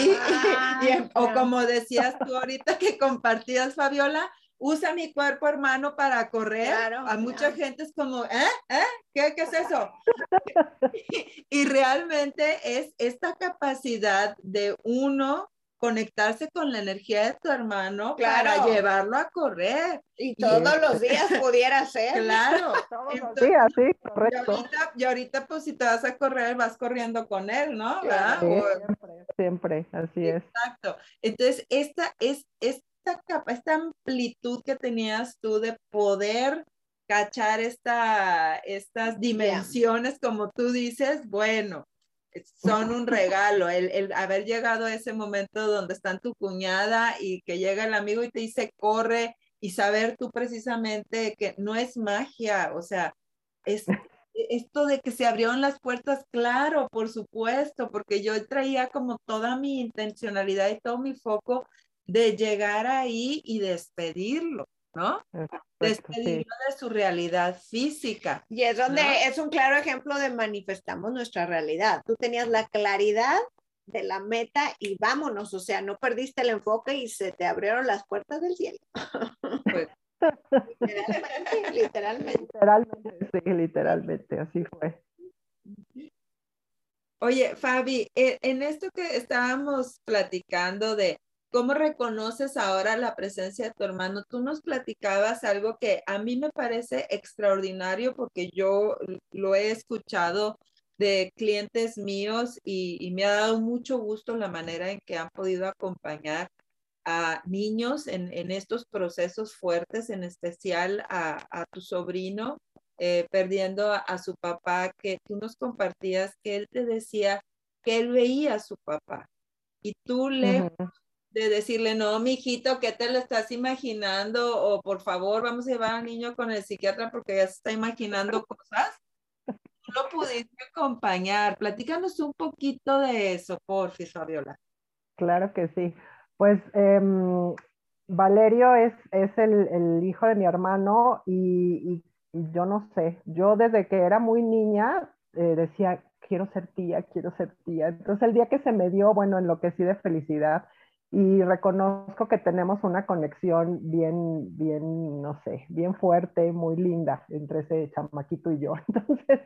o como decías tú ahorita que compartías, Fabiola, usa mi cuerpo hermano para correr. a mucha gente es como, ¿eh? ¿eh? ¿Qué, ¿Qué es eso? y realmente es esta capacidad de uno conectarse con la energía de tu hermano para llevarlo a correr. Y todos los días pudiera ser. Claro. todos los días, sí, correcto. Y ahorita, pues si te vas a correr, vas corriendo con él, ¿no? siempre, siempre, así es. Exacto. Entonces, esta es esta capa, esta amplitud que tenías tú de poder cachar esta, estas dimensiones, como tú dices, bueno, son un regalo, el, haber llegado a ese momento donde están tu cuñada y que llega el amigo y te dice, corre, y saber tú precisamente que no es magia, o sea, es esto de que se abrieron las puertas, claro, por supuesto, porque yo traía como toda mi intencionalidad y todo mi foco de llegar ahí y despedirlo. ¿No? Despedirlo de su realidad física. Y es donde es un claro ejemplo de manifestamos nuestra realidad. Tú tenías la claridad de la meta y vámonos, o sea, no perdiste el enfoque y se te abrieron las puertas del cielo. Pues, literalmente, literalmente. Literalmente, sí, literalmente, así fue. Oye, Fabi, eh, en esto que estábamos platicando de ¿Cómo reconoces ahora la presencia de tu hermano? Tú nos platicabas algo que a mí me parece extraordinario porque yo lo he escuchado de clientes míos y, me ha dado mucho gusto la manera en que han podido acompañar a niños en, estos procesos fuertes, en especial a, tu sobrino, eh, perdiendo a, su papá, que tú nos compartías que él te decía que él veía a su papá y tú le de decirle, no, mijito, ¿qué te lo estás imaginando? O por favor, vamos a llevar al niño con el psiquiatra porque ya se está imaginando cosas. No lo pudiste acompañar. Platícanos un poquito de eso, porfis, Fabiola. Claro que sí. Pues em, Valerio es, es el, hijo de mi hermano y, yo no sé, yo desde que era muy niña eh, decía, quiero ser tía, quiero ser tía. Entonces el día que se me dio, bueno, enloquecí de felicidad y reconozco que tenemos una conexión bien, bien, no sé, bien fuerte, muy linda entre ese chamaquito y yo. Entonces,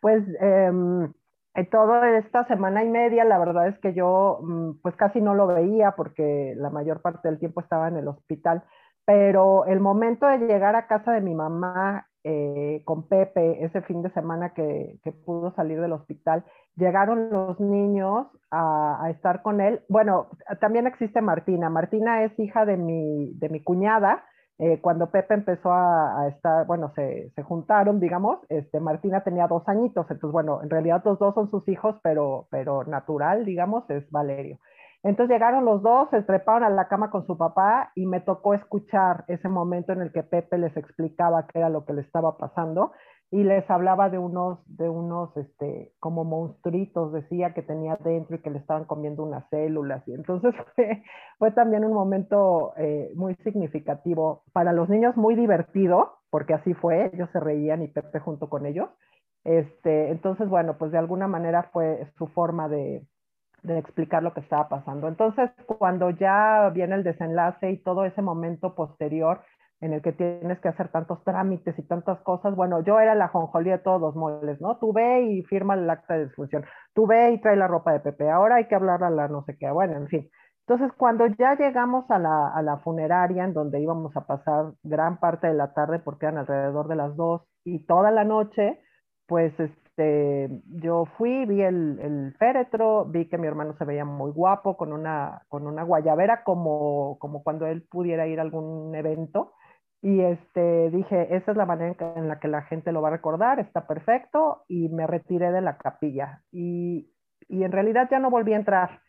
pues em, toda esta semana y media, la verdad es que yo mm, pues casi no lo veía porque la mayor parte del tiempo estaba en el hospital, pero el momento de llegar a casa de mi mamá eh, con Pepe ese fin de semana que, que pudo salir del hospital, llegaron los niños a, estar con él. Bueno, también existe Martina. Martina es hija de mi, de mi cuñada. Eh, cuando Pepe empezó a, estar, bueno, se, se, juntaron, digamos, este, Martina tenía dos añitos, entonces, bueno, en realidad los dos son sus hijos, pero, pero natural, digamos, es Valerio. Entonces llegaron los dos, se treparon a la cama con su papá y me tocó escuchar ese momento en el que Pepe les explicaba qué era lo que le estaba pasando y les hablaba de unos, de unos, este, como monstruitos, decía que tenía dentro y que le estaban comiendo unas células. Y entonces fue, también un momento eh, muy significativo para los niños, muy divertido, porque así fue, ellos se reían y Pepe junto con ellos. Este, entonces, bueno, pues de alguna manera fue su forma de, de explicar lo que estaba pasando. Entonces, cuando ya viene el desenlace y todo ese momento posterior, en el que tienes que hacer tantos trámites y tantas cosas. Bueno, yo era la jonjolí de todos los moles, ¿no? Tú ve y firma el acta de disfunción, tú ve y trae la ropa de Pepe, ahora hay que hablar a la no sé qué, bueno, en fin. Entonces, cuando ya llegamos a la, a la funeraria, en donde íbamos a pasar gran parte de la tarde, porque eran alrededor de las dos, y toda la noche, pues este, yo fui, vi el, el, féretro, vi que mi hermano se veía muy guapo, con una, con una guayabera, como, como cuando él pudiera ir a algún evento y este, dije, esa es la manera en la que la gente lo va a recordar, está perfecto, y me retiré de la capilla. Y, y en realidad ya no volví a entrar.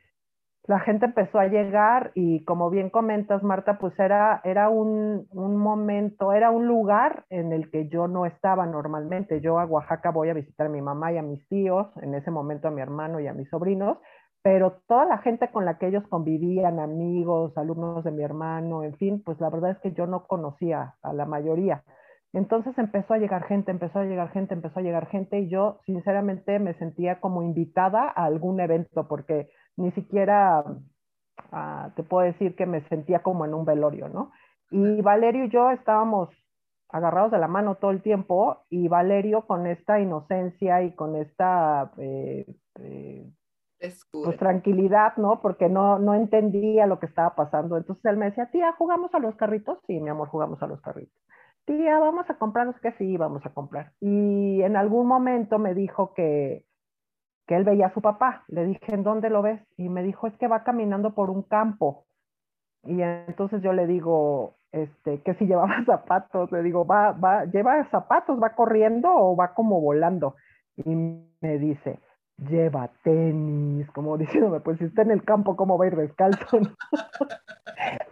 La gente empezó a llegar y como bien comentas, Marta, pues era, era un, un momento, era un lugar en el que yo no estaba normalmente. Yo a Oaxaca voy a visitar a mi mamá y a mis tíos, en ese momento a mi hermano y a mis sobrinos, pero toda la gente con la que ellos convivían, amigos, alumnos de mi hermano, en fin, pues la verdad es que yo no conocía a la mayoría. Entonces empezó a llegar gente, empezó a llegar gente, empezó a llegar gente y yo sinceramente me sentía como invitada a algún evento porque ni siquiera ah, te puedo decir que me sentía como en un velorio, ¿no? Y Valerio y yo estábamos agarrados de la mano todo el tiempo y Valerio con esta inocencia y con esta eh, eh, pues, tranquilidad, ¿no? Porque no, no entendía lo que estaba pasando. Entonces él me decía, tía, ¿jugamos a los carritos? Sí, mi amor, jugamos a los carritos. Tía, vamos a comprarnos que sí, vamos a comprar. Y en algún momento me dijo que, que él veía a su papá. Le dije, ¿en dónde lo ves? Y me dijo, es que va caminando por un campo. Y entonces yo le digo, este, que si llevaba zapatos, le digo, va, va, lleva zapatos, va corriendo o va como volando. Y me dice, lleva tenis, como diciéndome, pues si está en el campo, ¿cómo va a ir descalzo?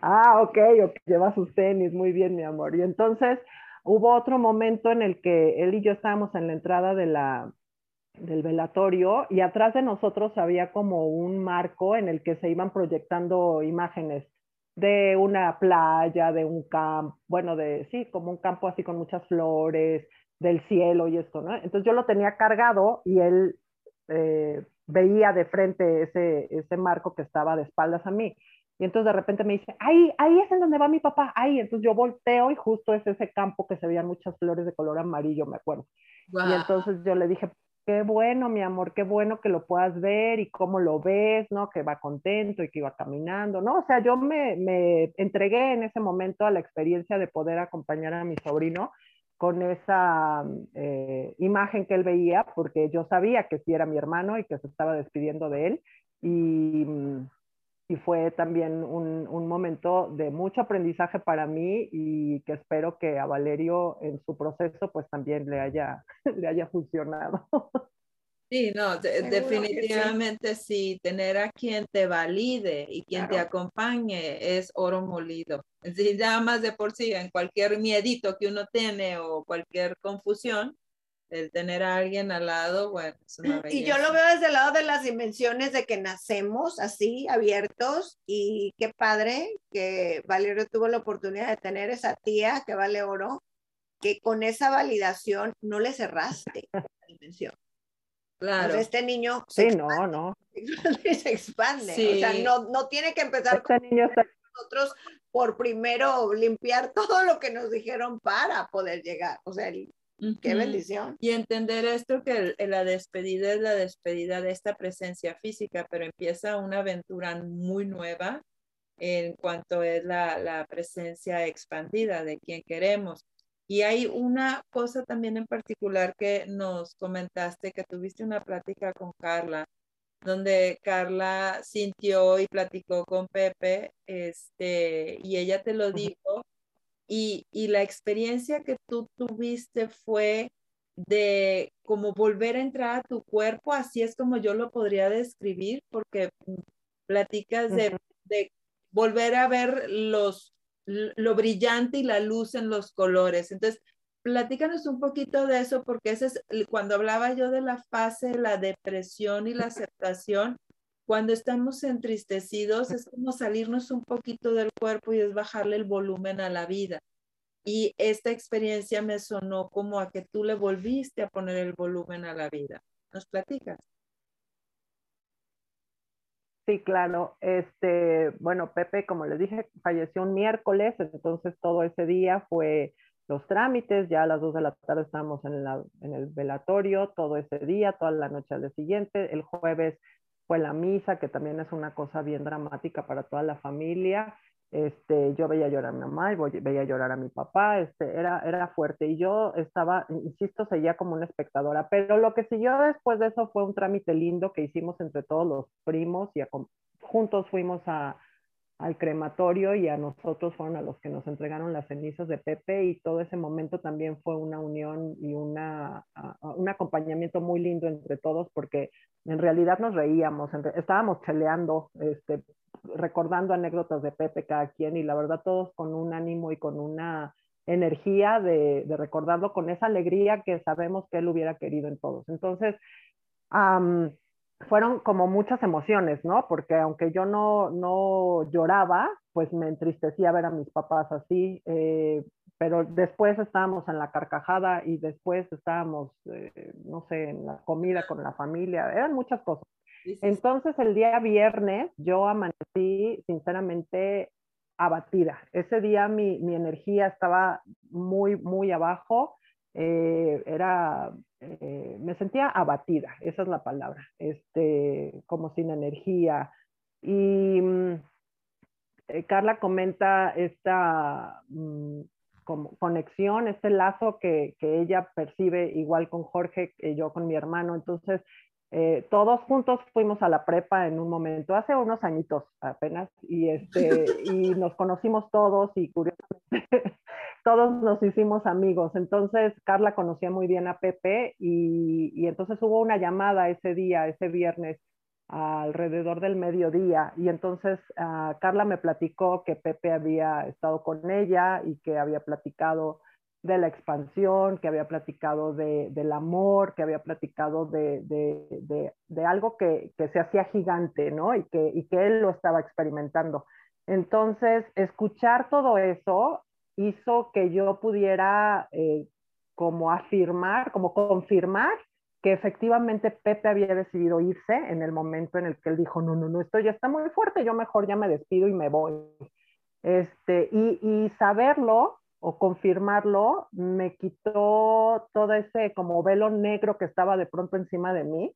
ah, ok, ok, lleva sus tenis, muy bien, mi amor. Y entonces hubo otro momento en el que él y yo estábamos en la entrada de la, del velatorio y atrás de nosotros había como un marco en el que se iban proyectando imágenes de una playa, de un campo, bueno, de sí, como un campo así con muchas flores, del cielo y esto, ¿no? Entonces yo lo tenía cargado y él eh, veía de frente ese, ese marco que estaba de espaldas a mí. Y entonces de repente me dice, ahí, ahí es en donde va mi papá, ahí. Entonces yo volteo y justo es ese campo que se veían muchas flores de color amarillo, me acuerdo. Y entonces yo le dije, qué bueno, mi amor, qué bueno que lo puedas ver y cómo lo ves, ¿no? Que va contento y que iba caminando, ¿no? O sea, yo me, me entregué en ese momento a la experiencia de poder acompañar a mi sobrino con esa eh, imagen que él veía, porque yo sabía que sí era mi hermano y que se estaba despidiendo de él. Y, y fue también un, un, momento de mucho aprendizaje para mí y que espero que a Valerio en su proceso pues también le haya, le haya funcionado. Sí, no, definitivamente sí. tener a quien te valide y quien te acompañe es oro molido. Si ya más de por sí, en cualquier miedito que uno tiene o cualquier confusión, el tener a alguien al lado, bueno, es una Y yo lo veo desde el lado de las dimensiones de que nacemos así, abiertos, y qué padre que Valerio tuvo la oportunidad de tener esa tía que vale oro, que con esa validación no le cerraste la dimensión. Claro. este niño se sí, no, no. se expande. O sea, no, no tiene que empezar este con niño nosotros por primero limpiar todo lo que nos dijeron para poder llegar. O sea, el, Qué bendición. Y entender esto que la despedida es la despedida de esta presencia física, pero empieza una aventura muy nueva en cuanto es la, la presencia expandida de quien queremos. Y hay una cosa también en particular que nos comentaste, que tuviste una plática con Carla, donde Carla sintió y platicó con Pepe, este, y ella te lo dijo, y, la experiencia que tú tuviste fue de como volver a entrar a tu cuerpo, así es como yo lo podría describir, porque platicas de, de volver a ver los, lo brillante y la luz en los colores. Entonces, platícanos un poquito de eso, porque ese es cuando hablaba yo de la fase, la depresión y la aceptación, cuando estamos entristecidos es como salirnos un poquito del cuerpo y es bajarle el volumen a la vida. Y esta experiencia me sonó como a que tú le volviste a poner el volumen a la vida. ¿Nos platicas? Sí, claro. Este, bueno, Pepe, como les dije, falleció un miércoles, entonces todo ese día fue los trámites, ya a las dos de la tarde estábamos en, en el velatorio, todo ese día, toda la noche al día siguiente. El jueves fue la misa, que también es una cosa bien dramática para toda la familia. Este, yo veía llorar a mi mamá y veía llorar a mi papá, este, era, era fuerte y yo estaba, insisto, seguía como una espectadora, pero lo que siguió después de eso fue un trámite lindo que hicimos entre todos los primos y juntos fuimos a, al crematorio y a nosotros fueron a los que nos entregaron las cenizas de Pepe y todo ese momento también fue una unión y una, un acompañamiento muy lindo entre todos porque en realidad nos reíamos, estábamos cheleando, este, recordando anécdotas de Pepe cada quien y la verdad todos con un ánimo y con una energía de, de recordarlo con esa alegría que sabemos que él hubiera querido en todos. Entonces, fueron como muchas emociones, ¿no? Porque aunque yo no, no lloraba, pues me entristecía ver a mis papás así, eh, pero después estábamos en la carcajada y después estábamos, eh, no sé, en la comida con la familia, eran muchas cosas. Entonces el día viernes yo amanecí sinceramente abatida. Ese día mi, mi energía estaba muy, muy abajo. Eh, era, eh, me sentía abatida, esa es la palabra, este, como sin energía. Y mm, eh, Carla comenta esta mm, como conexión, este lazo que, que, ella percibe igual con Jorge que yo con mi hermano. Entonces, todos juntos fuimos a la prepa en un momento, hace unos añitos apenas, y, este, y nos conocimos todos y curiosamente todos nos hicimos amigos. Entonces Carla conocía muy bien a Pepe y, y entonces hubo una llamada ese día, ese viernes, alrededor del mediodía. Y entonces uh, Carla me platicó que Pepe había estado con ella y que había platicado de la expansión, que había platicado de, del amor, que había platicado de, de, de algo que, que, se hacía gigante, ¿no? Y que, y que él lo estaba experimentando. Entonces, escuchar todo eso hizo que yo pudiera eh, como afirmar, como confirmar que efectivamente Pepe había decidido irse en el momento en el que él dijo, no, no, no, esto ya está muy fuerte, yo mejor ya me despido y me voy. Este, y, y saberlo o confirmarlo me quitó todo ese como velo negro que estaba de pronto encima de mí.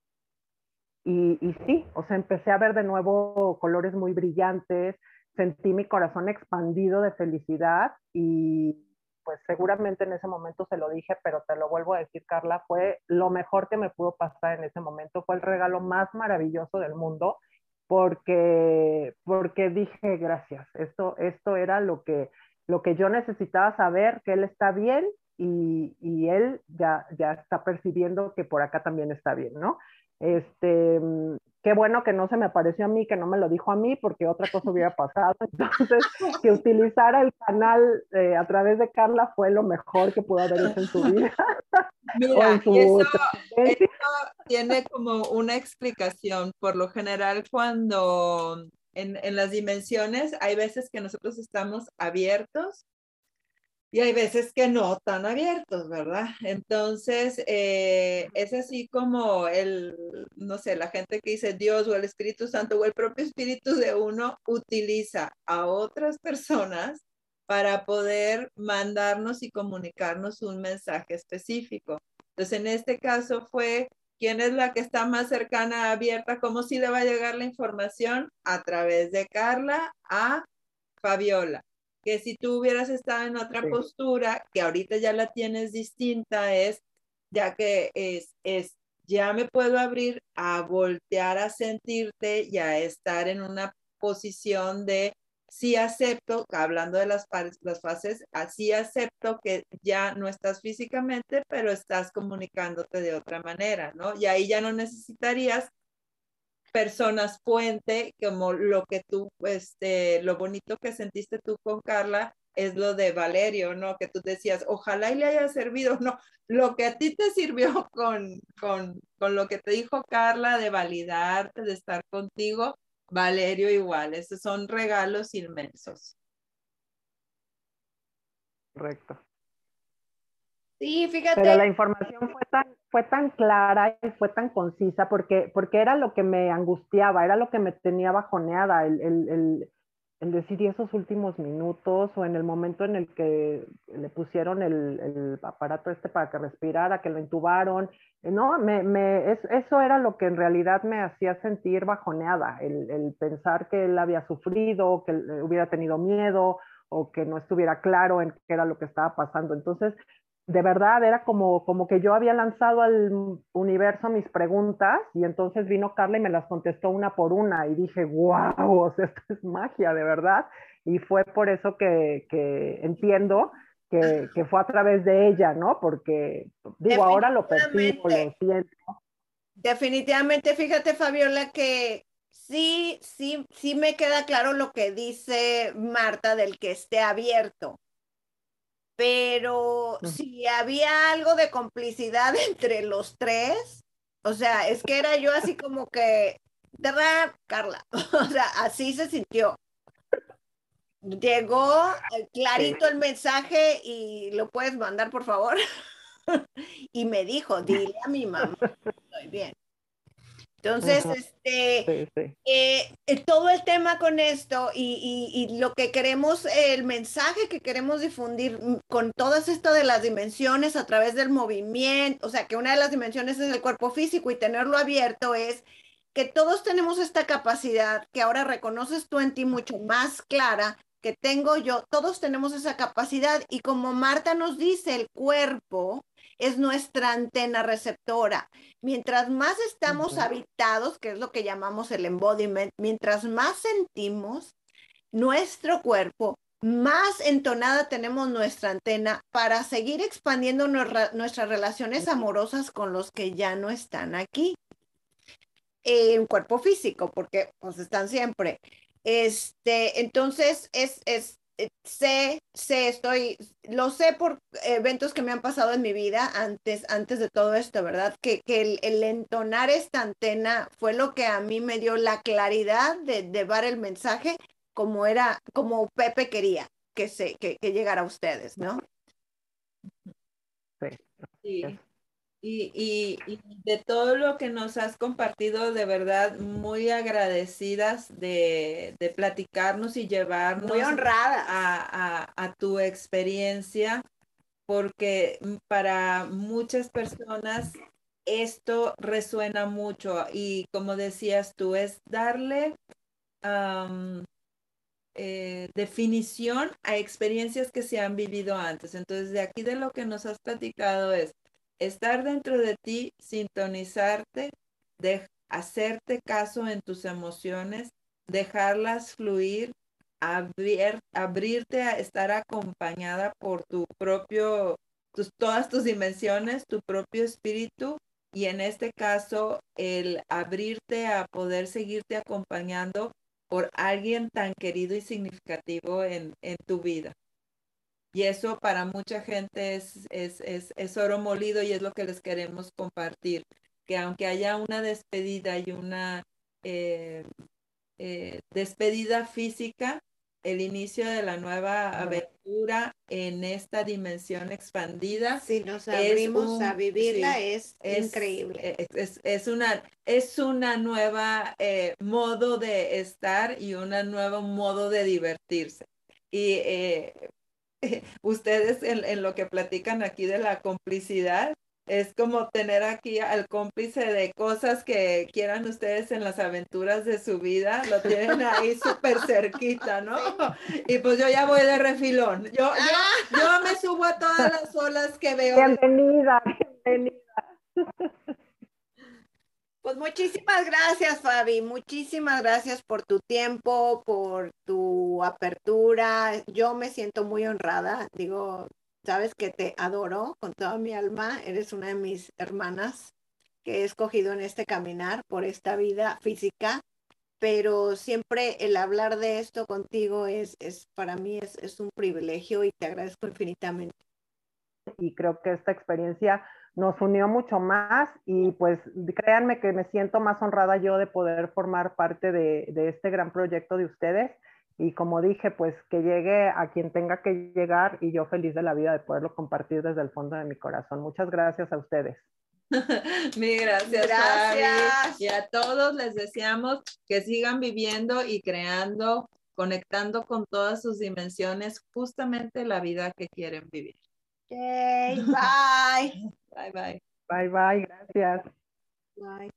Y, y, sí, o sea, empecé a ver de nuevo colores muy brillantes, sentí mi corazón expandido de felicidad y pues seguramente en ese momento se lo dije, pero te lo vuelvo a decir, Carla, fue lo mejor que me pudo pasar en ese momento, fue el regalo más maravilloso del mundo, porque, porque dije, gracias, esto, esto era lo que, lo que yo necesitaba saber, que él está bien y, y, él ya, ya está percibiendo que por acá también está bien, ¿no? Este, qué bueno que no se me apareció a mí, que no me lo dijo a mí, porque otra cosa hubiera pasado. Entonces, que utilizara el canal eh, a través de Carla fue lo mejor que pudo haber hecho en su vida. Mira, y eso, eso, tiene como una explicación. Por lo general, cuando en, en las dimensiones hay veces que nosotros estamos abiertos y hay veces que no tan abiertos, ¿verdad? Entonces, eh, es así como el, no sé, la gente que dice Dios o el Espíritu Santo o el propio Espíritu de uno utiliza a otras personas para poder mandarnos y comunicarnos un mensaje específico. Entonces, en este caso fue, ¿quién es la que está más cercana, abierta? ¿Cómo si le va a llegar la información? A través de Carla a Fabiola que si tú hubieras estado en otra sí. postura, que ahorita ya la tienes distinta, es ya que es, es, ya me puedo abrir a voltear a sentirte y a estar en una posición de sí acepto, hablando de las, las fases, así acepto que ya no estás físicamente, pero estás comunicándote de otra manera, ¿no? Y ahí ya no necesitarías personas puente, como lo que tú, este, lo bonito que sentiste tú con Carla es lo de Valerio, ¿no? Que tú decías, ojalá y le haya servido, no, lo que a ti te sirvió con, con, con lo que te dijo Carla de validarte, de estar contigo, Valerio igual, esos son regalos inmensos. Correcto. Sí, fíjate. Pero la información fue tan, fue tan clara y fue tan concisa porque, porque era lo que me angustiaba, era lo que me tenía bajoneada, el, el, decir esos últimos minutos o en el momento en el que le pusieron el, aparato este para que respirara, que lo intubaron, no, me, me, es, eso era lo que en realidad me hacía sentir bajoneada, el, el pensar que él había sufrido, que hubiera tenido miedo o que no estuviera claro en qué era lo que estaba pasando. Entonces, de verdad era como, como que yo había lanzado al universo mis preguntas y entonces vino Carla y me las contestó una por una y dije, wow, o sea, esto es magia, de verdad. Y fue por eso que, que entiendo que, que, fue a través de ella, ¿no? Porque, digo, ahora lo percibo, lo siento. Definitivamente, fíjate, Fabiola, que sí, sí, sí me queda claro lo que dice Marta del que esté abierto pero si había algo de complicidad entre los tres, o sea, es que era yo así como que, Carla, o sea, así se sintió. Llegó clarito el mensaje y lo puedes mandar, por favor. y me dijo, dile a mi mamá, estoy bien. Entonces, este, eh, eh, todo el tema con esto y, y, lo que queremos, el mensaje que queremos difundir con todas esto de las dimensiones a través del movimiento, o sea, que una de las dimensiones es el cuerpo físico y tenerlo abierto es que todos tenemos esta capacidad que ahora reconoces tú en ti mucho más clara que tengo yo, todos tenemos esa capacidad y como Marta nos dice, el cuerpo es nuestra antena receptora. Mientras más estamos habitados, que es lo que llamamos el embodiment, mientras más sentimos nuestro cuerpo, más entonada tenemos nuestra antena para seguir expandiendo nuestras relaciones amorosas con los que ya no están aquí. En cuerpo físico, porque pues están siempre. Este, entonces es, es, sé, sé, estoy, lo sé por eventos que me han pasado en mi vida antes, antes de todo esto, ¿verdad? Que, que el, entonar esta antena fue lo que a mí me dio la claridad de, de dar el mensaje como era, como Pepe quería que, se, que, que llegara a ustedes, ¿no? Sí. Y, de todo lo que nos has compartido, de verdad, muy agradecidas de, platicarnos y llevarnos muy honrada a, tu experiencia, porque para muchas personas esto resuena mucho y como decías tú, es darle eh, definición a experiencias que se han vivido antes. Entonces, de aquí de lo que nos has platicado es estar dentro de ti, sintonizarte, de hacerte caso en tus emociones, dejarlas fluir, abrirte a estar acompañada por tu propio, tus, todas tus dimensiones, tu propio espíritu y en este caso el abrirte a poder seguirte acompañando por alguien tan querido y significativo en, en tu vida. Y eso para mucha gente es, es, es, es, oro molido y es lo que les queremos compartir, que aunque haya una despedida y una eh, eh, despedida física, el inicio de la nueva aventura en esta dimensión expandida. Si nos abrimos a vivirla es, increíble. E, es, es, una, es una nueva eh, modo de estar y un nuevo modo de divertirse. Y ustedes en, lo que platican aquí de la complicidad, es como tener aquí al cómplice de cosas que quieran ustedes en las aventuras de su vida, lo tienen ahí súper cerquita, ¿no? Y pues yo ya voy de refilón. Yo, yo, yo me subo a todas las olas que veo. Bienvenida, bienvenida. Pues muchísimas gracias, Fabi. Muchísimas gracias por tu tiempo, por tu apertura. Yo me siento muy honrada. Digo, sabes que te adoro con toda mi alma. Eres una de mis hermanas que he escogido en este caminar por esta vida física. Pero siempre el hablar de esto contigo es, es para mí es, es un privilegio y te agradezco infinitamente. Y creo que esta experiencia nos unió mucho más y pues créanme que me siento más honrada yo de poder formar parte de, este gran proyecto de ustedes y como dije, pues que llegue a quien tenga que llegar y yo feliz de la vida de poderlo compartir desde el fondo de mi corazón. Muchas gracias a ustedes. Mi gracias, gracias. Y a todos les deseamos que sigan viviendo y creando, conectando con todas sus dimensiones, justamente la vida que quieren vivir. Okay, bye. bye bye. Bye bye, gracias. Bye.